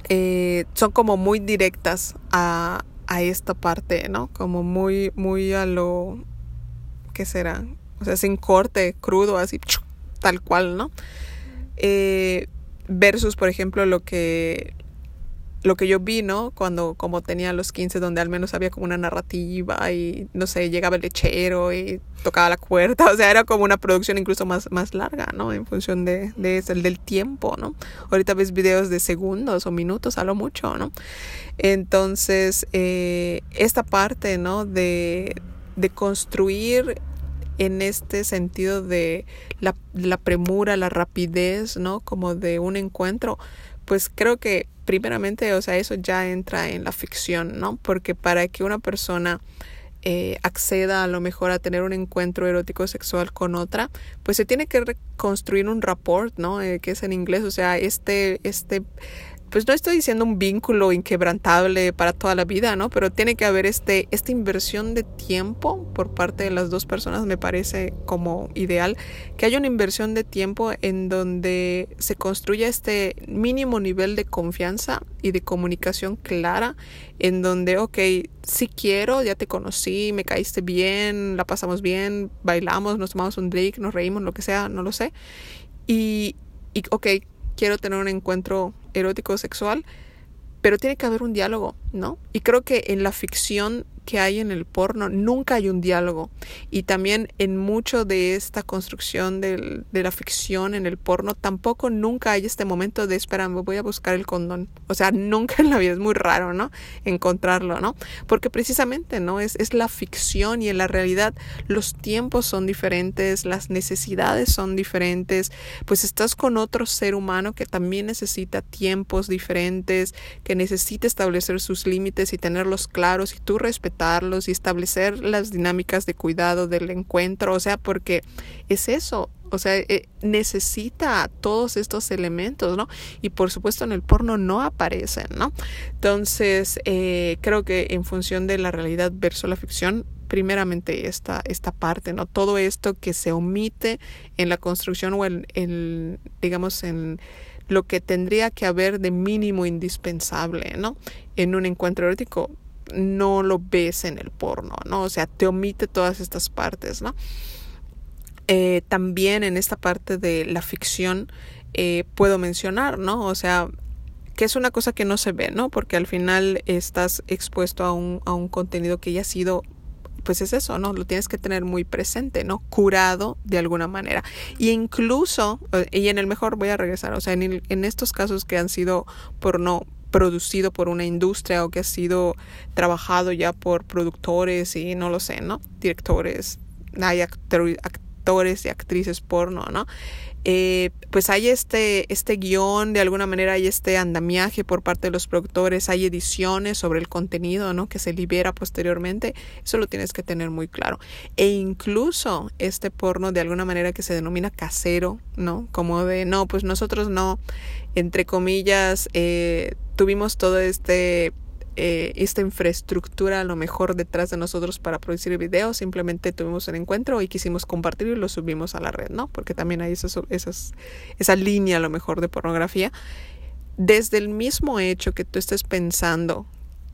eh, son como muy directas a, a esta parte, ¿no? Como muy, muy a lo... ¿Qué será? O sea, sin corte, crudo, así, tal cual, ¿no? Eh, versus por ejemplo lo que lo que yo vi, ¿no? Cuando como tenía los 15 donde al menos había como una narrativa y no sé, llegaba el lechero y tocaba la puerta, o sea, era como una producción incluso más, más larga, ¿no? En función de, de eso, del tiempo, ¿no? Ahorita ves videos de segundos o minutos a lo mucho, ¿no? Entonces, eh, esta parte, ¿no? De, de construir en este sentido de la, la premura, la rapidez, ¿no? Como de un encuentro, pues creo que primeramente, o sea, eso ya entra en la ficción, ¿no? Porque para que una persona eh, acceda a lo mejor a tener un encuentro erótico sexual con otra, pues se tiene que reconstruir un rapport, ¿no? Eh, que es en inglés, o sea, este, este pues no estoy diciendo un vínculo inquebrantable para toda la vida, ¿no? Pero tiene que haber este, esta inversión de tiempo por parte de las dos personas, me parece como ideal, que haya una inversión de tiempo en donde se construya este mínimo nivel de confianza y de comunicación clara, en donde, ok, si quiero, ya te conocí, me caíste bien, la pasamos bien, bailamos, nos tomamos un drink, nos reímos, lo que sea, no lo sé. Y, y ok, quiero tener un encuentro erótico sexual, pero tiene que haber un diálogo, ¿no? Y creo que en la ficción que hay en el porno, nunca hay un diálogo. Y también en mucho de esta construcción de la ficción en el porno, tampoco nunca hay este momento de, espera, me voy a buscar el condón. O sea, nunca en la vida es muy raro, ¿no? Encontrarlo, ¿no? Porque precisamente, ¿no? Es, la ficción y en la realidad los tiempos son diferentes, las necesidades son diferentes, pues estás con otro ser humano que también necesita tiempos diferentes, que necesita establecer sus límites y tenerlos claros y tú y establecer las dinámicas de cuidado del encuentro, o sea, porque es eso, o sea, eh, necesita todos estos elementos, ¿no? Y por supuesto en el porno no aparecen, ¿no? Entonces, eh, creo que en función de la realidad versus la ficción, primeramente esta, esta parte, ¿no? Todo esto que se omite en la construcción o en, digamos, en lo que tendría que haber de mínimo indispensable, ¿no? En un encuentro erótico, no lo ves en el porno, ¿no? O sea, te omite todas estas partes, ¿no? Eh, también en esta parte de la ficción eh, puedo mencionar, ¿no? O sea, que es una cosa que no se ve, ¿no? Porque al final estás expuesto a un, a un contenido que ya ha sido pues es eso, ¿no? Lo tienes que tener muy presente, ¿no? Curado de alguna manera. Y incluso, eh, y en el mejor voy a regresar, o sea, en, en estos casos que han sido por no producido por una industria o que ha sido trabajado ya por productores y no lo sé, ¿no? Directores, hay actores y actrices porno, ¿no? Eh, pues hay este, este guion, de alguna manera hay este andamiaje por parte de los productores, hay ediciones sobre el contenido, ¿no? Que se libera posteriormente, eso lo tienes que tener muy claro. E incluso este porno de alguna manera que se denomina casero, ¿no? Como de, no, pues nosotros no, entre comillas, eh, tuvimos todo este eh, esta infraestructura a lo mejor detrás de nosotros para producir videos, simplemente tuvimos un encuentro y quisimos compartirlo y lo subimos a la red, ¿no? Porque también hay esas, esas, esa línea a lo mejor de pornografía. Desde el mismo hecho que tú estés pensando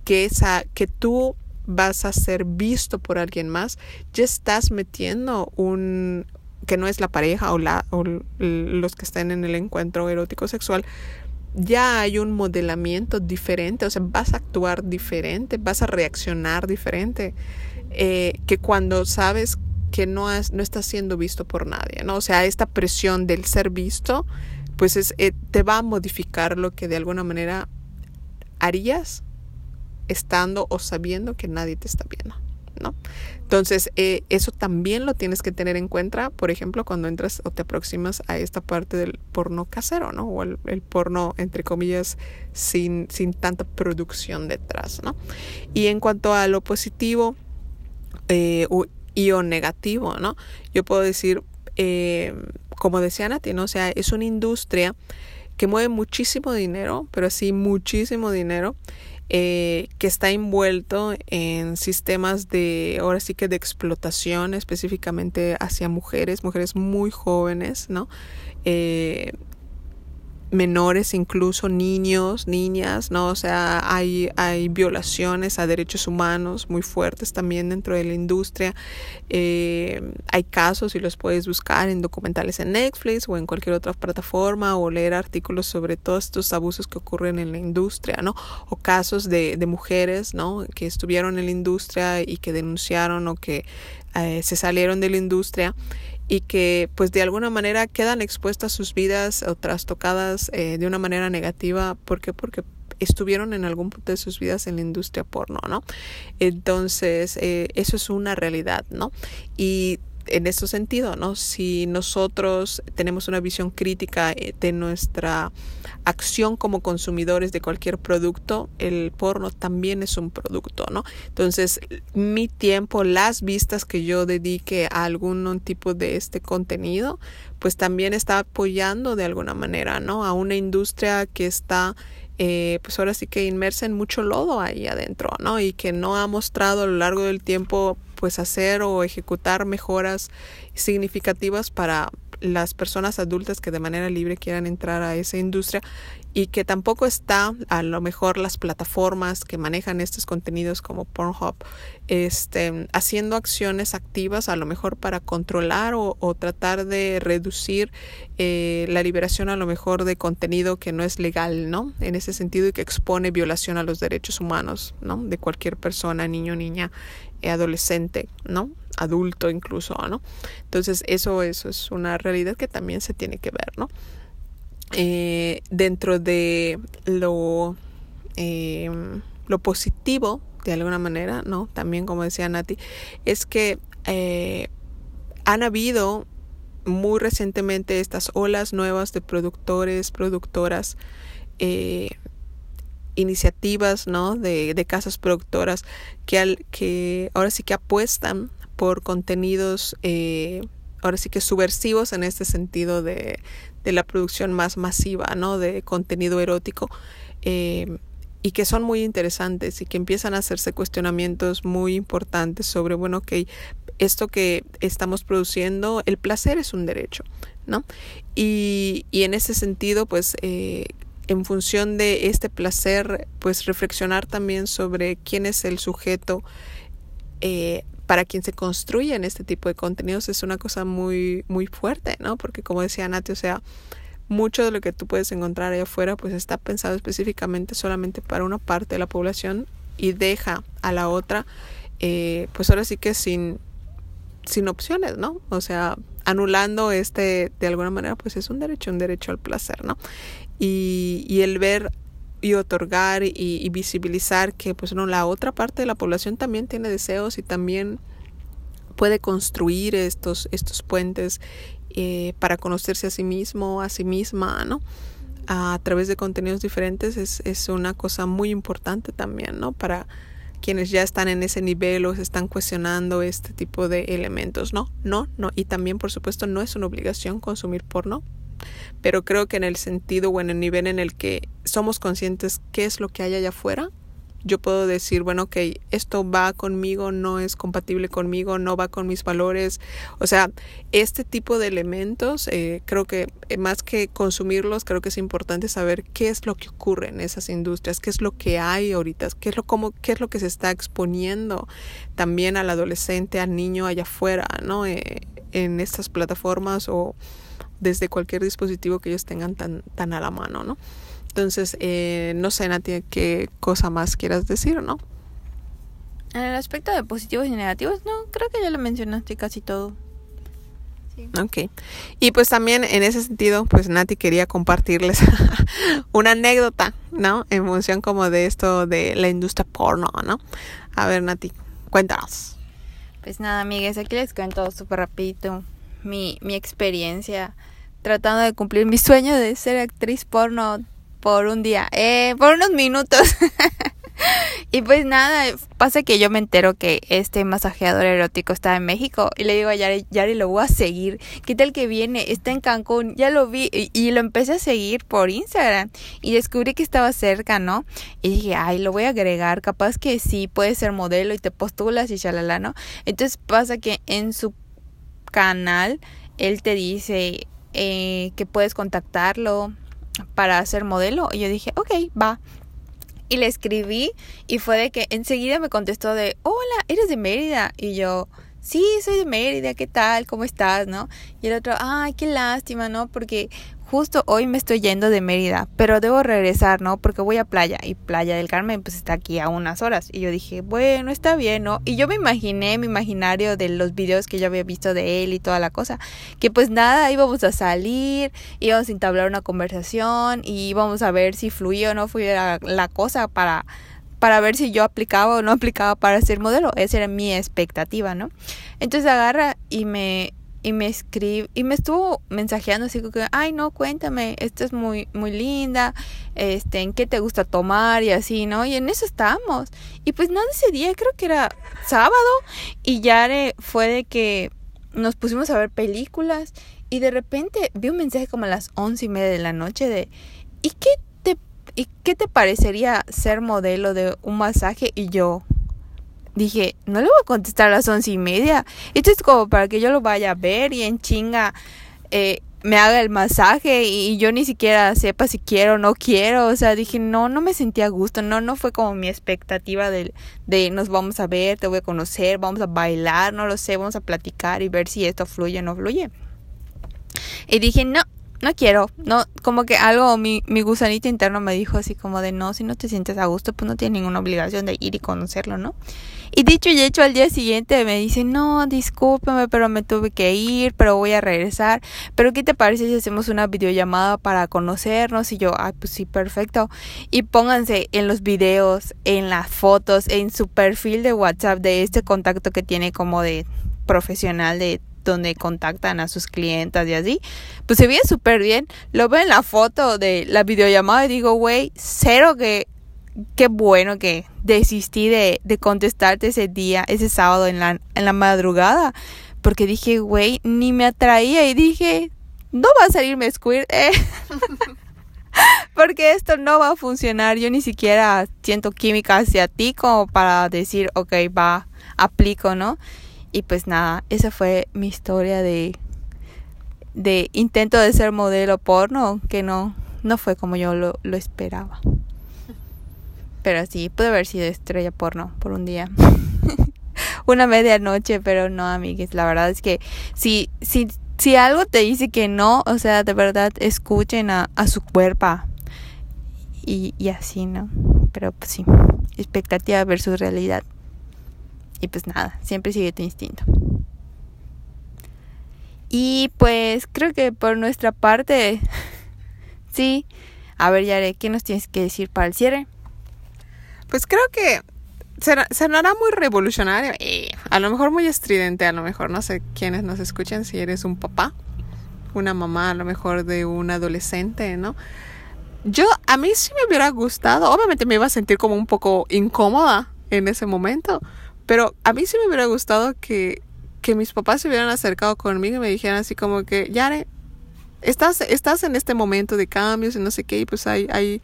que, esa, que tú vas a ser visto por alguien más, ya estás metiendo un que no es la pareja o, la, o los que están en el encuentro erótico sexual, ya hay un modelamiento diferente, o sea, vas a actuar diferente, vas a reaccionar diferente, eh, que cuando sabes que no, no estás siendo visto por nadie, ¿no? O sea, esta presión del ser visto, pues es, eh, te va a modificar lo que de alguna manera harías estando o sabiendo que nadie te está viendo. Entonces, eh, eso también lo tienes que tener en cuenta, por ejemplo, cuando entras o te aproximas a esta parte del porno casero, ¿no? O el, porno, entre comillas, sin, sin tanta producción detrás, ¿no? Y en cuanto a lo positivo eh, y o negativo, ¿no? Yo puedo decir, eh, como decía Nati, ¿no? O sea, es una industria que mueve muchísimo dinero, pero sí muchísimo dinero eh, que está envuelto en sistemas de, ahora sí que de explotación específicamente hacia mujeres, mujeres muy jóvenes, ¿no? Eh, menores, incluso niños, niñas, ¿no? O sea, hay, hay violaciones a derechos humanos muy fuertes también dentro de la industria. Eh, hay casos y los puedes buscar en documentales en Netflix o en cualquier otra plataforma o leer artículos sobre todos estos abusos que ocurren en la industria, ¿no? O casos de, de mujeres, ¿no? Que estuvieron en la industria y que denunciaron o que eh, se salieron de la industria y que pues de alguna manera quedan expuestas sus vidas o trastocadas eh, de una manera negativa. ¿Por qué? Porque estuvieron en algún punto de sus vidas en la industria porno, ¿no? Entonces, eh, eso es una realidad, ¿no? Y en ese sentido, ¿no? Si nosotros tenemos una visión crítica eh, de nuestra acción como consumidores de cualquier producto, el porno también es un producto, ¿no? Entonces, mi tiempo, las vistas que yo dedique a algún tipo de este contenido, pues también está apoyando de alguna manera, ¿no? A una industria que está eh, pues ahora sí que inmersa en mucho lodo ahí adentro, ¿no? Y que no ha mostrado a lo largo del tiempo pues hacer o ejecutar mejoras significativas para las personas adultas que de manera libre quieran entrar a esa industria y que tampoco está a lo mejor las plataformas que manejan estos contenidos como Pornhub este, haciendo acciones activas a lo mejor para controlar o, tratar de reducir eh, la liberación a lo mejor de contenido que no es legal, ¿no? En ese sentido y que expone violación a los derechos humanos, ¿no? De cualquier persona, niño, niña, adolescente, ¿no? Adulto incluso, ¿no? Entonces eso, eso es una realidad que también se tiene que ver, ¿no? Eh, dentro de lo, em, lo positivo, de alguna manera, ¿no? También, como decía Nati, es que eh, han habido muy recientemente estas olas nuevas de productores, productoras, eh, iniciativas, ¿no? De, de casas productoras que, al, que ahora sí que apuestan por contenidos, ahora sí que subversivos en este sentido de, de la producción más masiva, ¿no? De contenido erótico. Eh, y que son muy interesantes y que empiezan a hacerse cuestionamientos muy importantes sobre, bueno, ok, esto que estamos produciendo, el placer es un derecho, ¿no? Y, y en ese sentido, pues, eh, en función de este placer, pues reflexionar también sobre quién es el sujeto eh, para quien se construyen este tipo de contenidos es una cosa muy, muy fuerte, ¿no? Porque como decía Nati, o sea, mucho de lo que tú puedes encontrar allá afuera pues está pensado específicamente solamente para una parte de la población y deja a la otra eh, pues ahora sí que sin, sin opciones, ¿no? O sea, anulando este, de alguna manera, pues es un derecho, un derecho al placer, ¿no? Y, y el ver y otorgar y, visibilizar que pues no la otra parte de la población también tiene deseos y también puede construir estos estos puentes eh, para conocerse a sí mismo a sí misma no a, través de contenidos diferentes es, es una cosa muy importante también no para quienes ya están en ese nivel o se están cuestionando este tipo de elementos no no no y también por supuesto no es una obligación consumir porno pero creo que en el sentido o en el nivel en el que somos conscientes qué es lo que hay allá afuera, yo puedo decir, bueno, ok, esto va conmigo, no es compatible conmigo, no va con mis valores. O sea, este tipo de elementos, eh, creo que eh, más que consumirlos, creo que es importante saber qué es lo que ocurre en esas industrias, qué es lo que hay ahorita, qué es lo, cómo, qué es lo que se está exponiendo también al adolescente, al niño allá afuera, ¿no? Eh, en estas plataformas o desde cualquier dispositivo que ellos tengan tan, tan a la mano, ¿no? Entonces, eh, no sé, Nati, qué cosa más quieras decir, ¿no? En el aspecto de positivos y negativos, no, creo que ya lo mencionaste casi todo. Sí. Ok. Y pues también en ese sentido, pues Nati quería compartirles una anécdota, ¿no? En función como de esto de la industria porno, ¿no? A ver, Nati, cuéntanos. Pues nada, amigues, aquí les cuento súper rapidito mi, mi experiencia tratando de cumplir mi sueño de ser actriz porno por un día, eh, por unos minutos. y pues nada, pasa que yo me entero que este masajeador erótico está en México y le digo a Yari, Yari lo voy a seguir. ¿Qué tal que viene? Está en Cancún, ya lo vi y, lo empecé a seguir por Instagram y descubrí que estaba cerca, ¿no? Y dije, ay, lo voy a agregar, capaz que sí, puede ser modelo y te postulas y shalala, ¿no? Entonces pasa que en su canal él te dice eh, que puedes contactarlo para hacer modelo. Y yo dije, ok, va. Y le escribí y fue de que enseguida me contestó de, hola, eres de Mérida. Y yo, sí, soy de Mérida, ¿qué tal? ¿Cómo estás? ¿No? Y el otro, ay, qué lástima, ¿no? Porque justo hoy me estoy yendo de Mérida, pero debo regresar, ¿no? Porque voy a playa y Playa del Carmen pues está aquí a unas horas. Y yo dije, bueno, está bien, ¿no? Y yo me imaginé, mi imaginario de los videos que yo había visto de él y toda la cosa, que pues nada, íbamos a salir, íbamos a entablar una conversación y íbamos a ver si fluía o no fluía la, cosa para para ver si yo aplicaba o no aplicaba para ser modelo. Esa era mi expectativa, ¿no? Entonces agarra y me y me escribe y me estuvo mensajeando así que ay no cuéntame esta es muy muy linda este en qué te gusta tomar y así no y en eso estábamos. Y pues nada ese día creo que era sábado y ya fue de que nos pusimos a ver películas y de repente vi un mensaje como a las once y media de la noche de y qué te y qué te parecería ser modelo de un masaje y yo dije, no le voy a contestar a las once y media. Esto es como para que yo lo vaya a ver y en chinga eh, me haga el masaje y yo ni siquiera sepa si quiero o no quiero. O sea, dije, no, no me sentía a gusto. No, no fue como mi expectativa de, de nos vamos a ver, te voy a conocer, vamos a bailar, no lo sé, vamos a platicar y ver si esto fluye o no fluye. Y dije, no, no quiero, no, como que algo, mi, mi gusanito interno me dijo así como de no, si no te sientes a gusto, pues no tienes ninguna obligación de ir y conocerlo, ¿no? Y dicho y hecho, al día siguiente me dice, no, discúlpame, pero me tuve que ir, pero voy a regresar. Pero ¿qué te parece si hacemos una videollamada para conocernos? Y yo, ay, pues sí, perfecto. Y pónganse en los videos, en las fotos, en su perfil de WhatsApp de este contacto que tiene como de profesional de donde contactan a sus clientas y así, pues se veía súper bien. Lo veo en la foto de la videollamada y digo, güey, cero que, qué bueno que desistí de, de contestarte ese día, ese sábado en la, en la madrugada, porque dije, güey, ni me atraía y dije, no va a salirme squirt, eh. porque esto no va a funcionar. Yo ni siquiera siento química hacia ti como para decir, ok, va, aplico, ¿no? Y pues nada, esa fue mi historia de, de intento de ser modelo porno, que no, no fue como yo lo, lo esperaba. Pero sí, pude haber sido estrella porno por un día. Una medianoche, pero no, amigues. La verdad es que si, si, si algo te dice que no, o sea, de verdad escuchen a, a su cuerpo. Y, y así, ¿no? Pero pues sí, expectativa versus realidad. y pues nada, siempre sigue tu instinto. Y pues creo que por nuestra parte, sí. A ver, Yare, ¿qué nos tienes que decir para el cierre? Pues creo que sonará muy revolucionario a lo mejor muy estridente, a lo mejor no sé quiénes nos escuchan, si eres un papá, una mamá, a lo mejor de un adolescente, ¿no? Yo, a mí sí me hubiera gustado, obviamente me iba a sentir como un poco incómoda en ese momento, pero a mí sí me hubiera gustado que, que mis papás se hubieran acercado conmigo y me dijeran así como que, Yare, estás, estás en este momento de cambios y no sé qué, y pues hay, hay,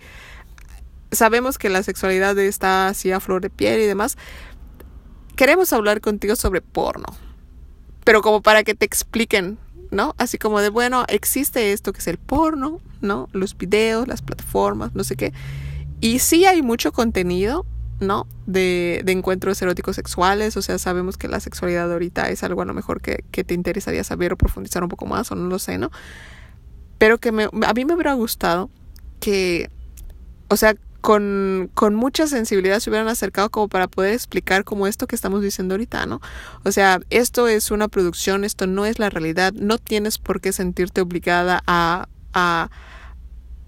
sabemos que la sexualidad está así a flor de piel y demás. Queremos hablar contigo sobre porno, pero como para que te expliquen, ¿no? Así como de, bueno, existe esto que es el porno, ¿no? Los videos, las plataformas, no sé qué. Y sí hay mucho contenido, ¿no? De, encuentros eróticos sexuales, o sea, sabemos que la sexualidad ahorita es algo a lo mejor que, te interesaría saber o profundizar un poco más, o no lo sé, ¿no? Pero que a mí me hubiera gustado que, o sea, con, con mucha sensibilidad se hubieran acercado como para poder explicar como esto que estamos diciendo ahorita, ¿no? O sea, esto es una producción, esto no es la realidad, no tienes por qué sentirte obligada a, a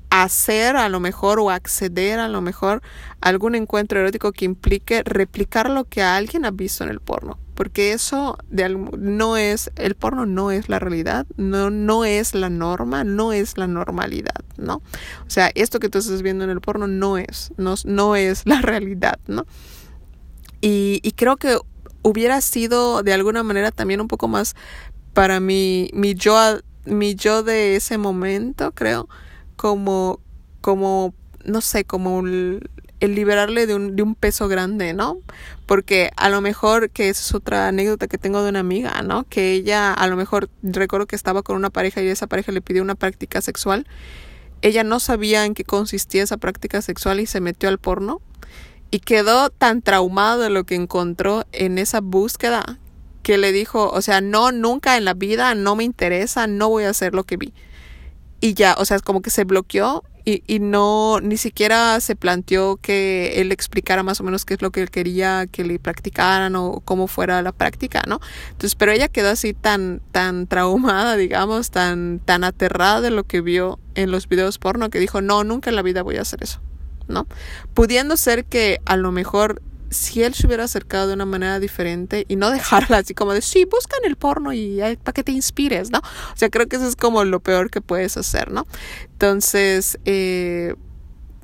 hacer a lo mejor o acceder a lo mejor a algún encuentro erótico que implique replicar lo que alguien ha visto en el porno porque eso no es el porno no es la realidad no no es la norma no es la normalidad no o sea esto que tú estás viendo en el porno no es no, es la realidad no y, y creo que hubiera sido de alguna manera también un poco más para mi mi yo mi yo de ese momento creo como, como, no sé, como el, liberarle de un, de un peso grande, ¿no? Porque a lo mejor, que es otra anécdota que tengo de una amiga, ¿no? Que ella, a lo mejor, recuerdo que estaba con una pareja y esa pareja le pidió una práctica sexual. Ella no sabía en qué consistía esa práctica sexual y se metió al porno. Y quedó tan traumado de lo que encontró en esa búsqueda que le dijo, o sea, no, nunca en la vida, no me interesa, no voy a hacer lo que vi y ya, o sea, como que se bloqueó y, no, ni siquiera se planteó que él explicara más o menos qué es lo que él quería que le practicaran o cómo fuera la práctica, ¿no? Entonces, pero ella quedó así tan, tan traumada, digamos, tan, tan aterrada de lo que vio en los videos porno que dijo, no, nunca en la vida voy a hacer eso, ¿no? Pudiendo ser que a lo mejor si él se hubiera acercado de una manera diferente y no dejarla así como de, sí, buscan el porno y para que te inspires, ¿no? O sea, creo que eso es como lo peor que puedes hacer, ¿no? Entonces, eh,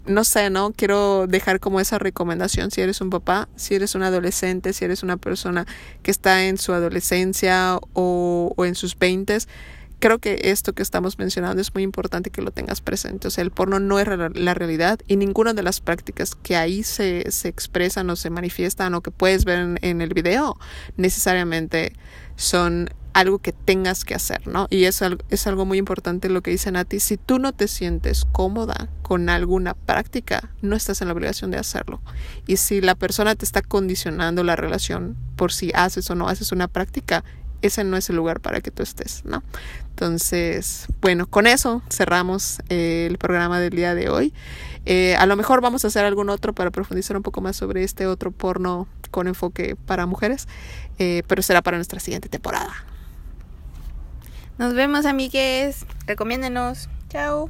no sé, ¿no? Quiero dejar como esa recomendación si eres un papá, si eres un adolescente, si eres una persona que está en su adolescencia o, en sus veintes creo que esto que estamos mencionando es muy importante que lo tengas presente. O sea, el porno no es la realidad y ninguna de las prácticas que ahí se, se expresan o se manifiestan o que puedes ver en, el video necesariamente son algo que tengas que hacer, ¿no? Y eso es algo muy importante lo que dice Nati. Si tú no te sientes cómoda con alguna práctica, no estás en la obligación de hacerlo. Y si la persona te está condicionando la relación por si haces o no haces una práctica, ese no es el lugar para que tú estés, ¿no? Entonces, bueno, con eso cerramos eh, el programa del día de hoy. Eh, a lo mejor vamos a hacer algún otro para profundizar un poco más sobre este otro porno con enfoque para mujeres, eh, pero será para nuestra siguiente temporada. Nos vemos, amigues. Recomiéndenos. Chao.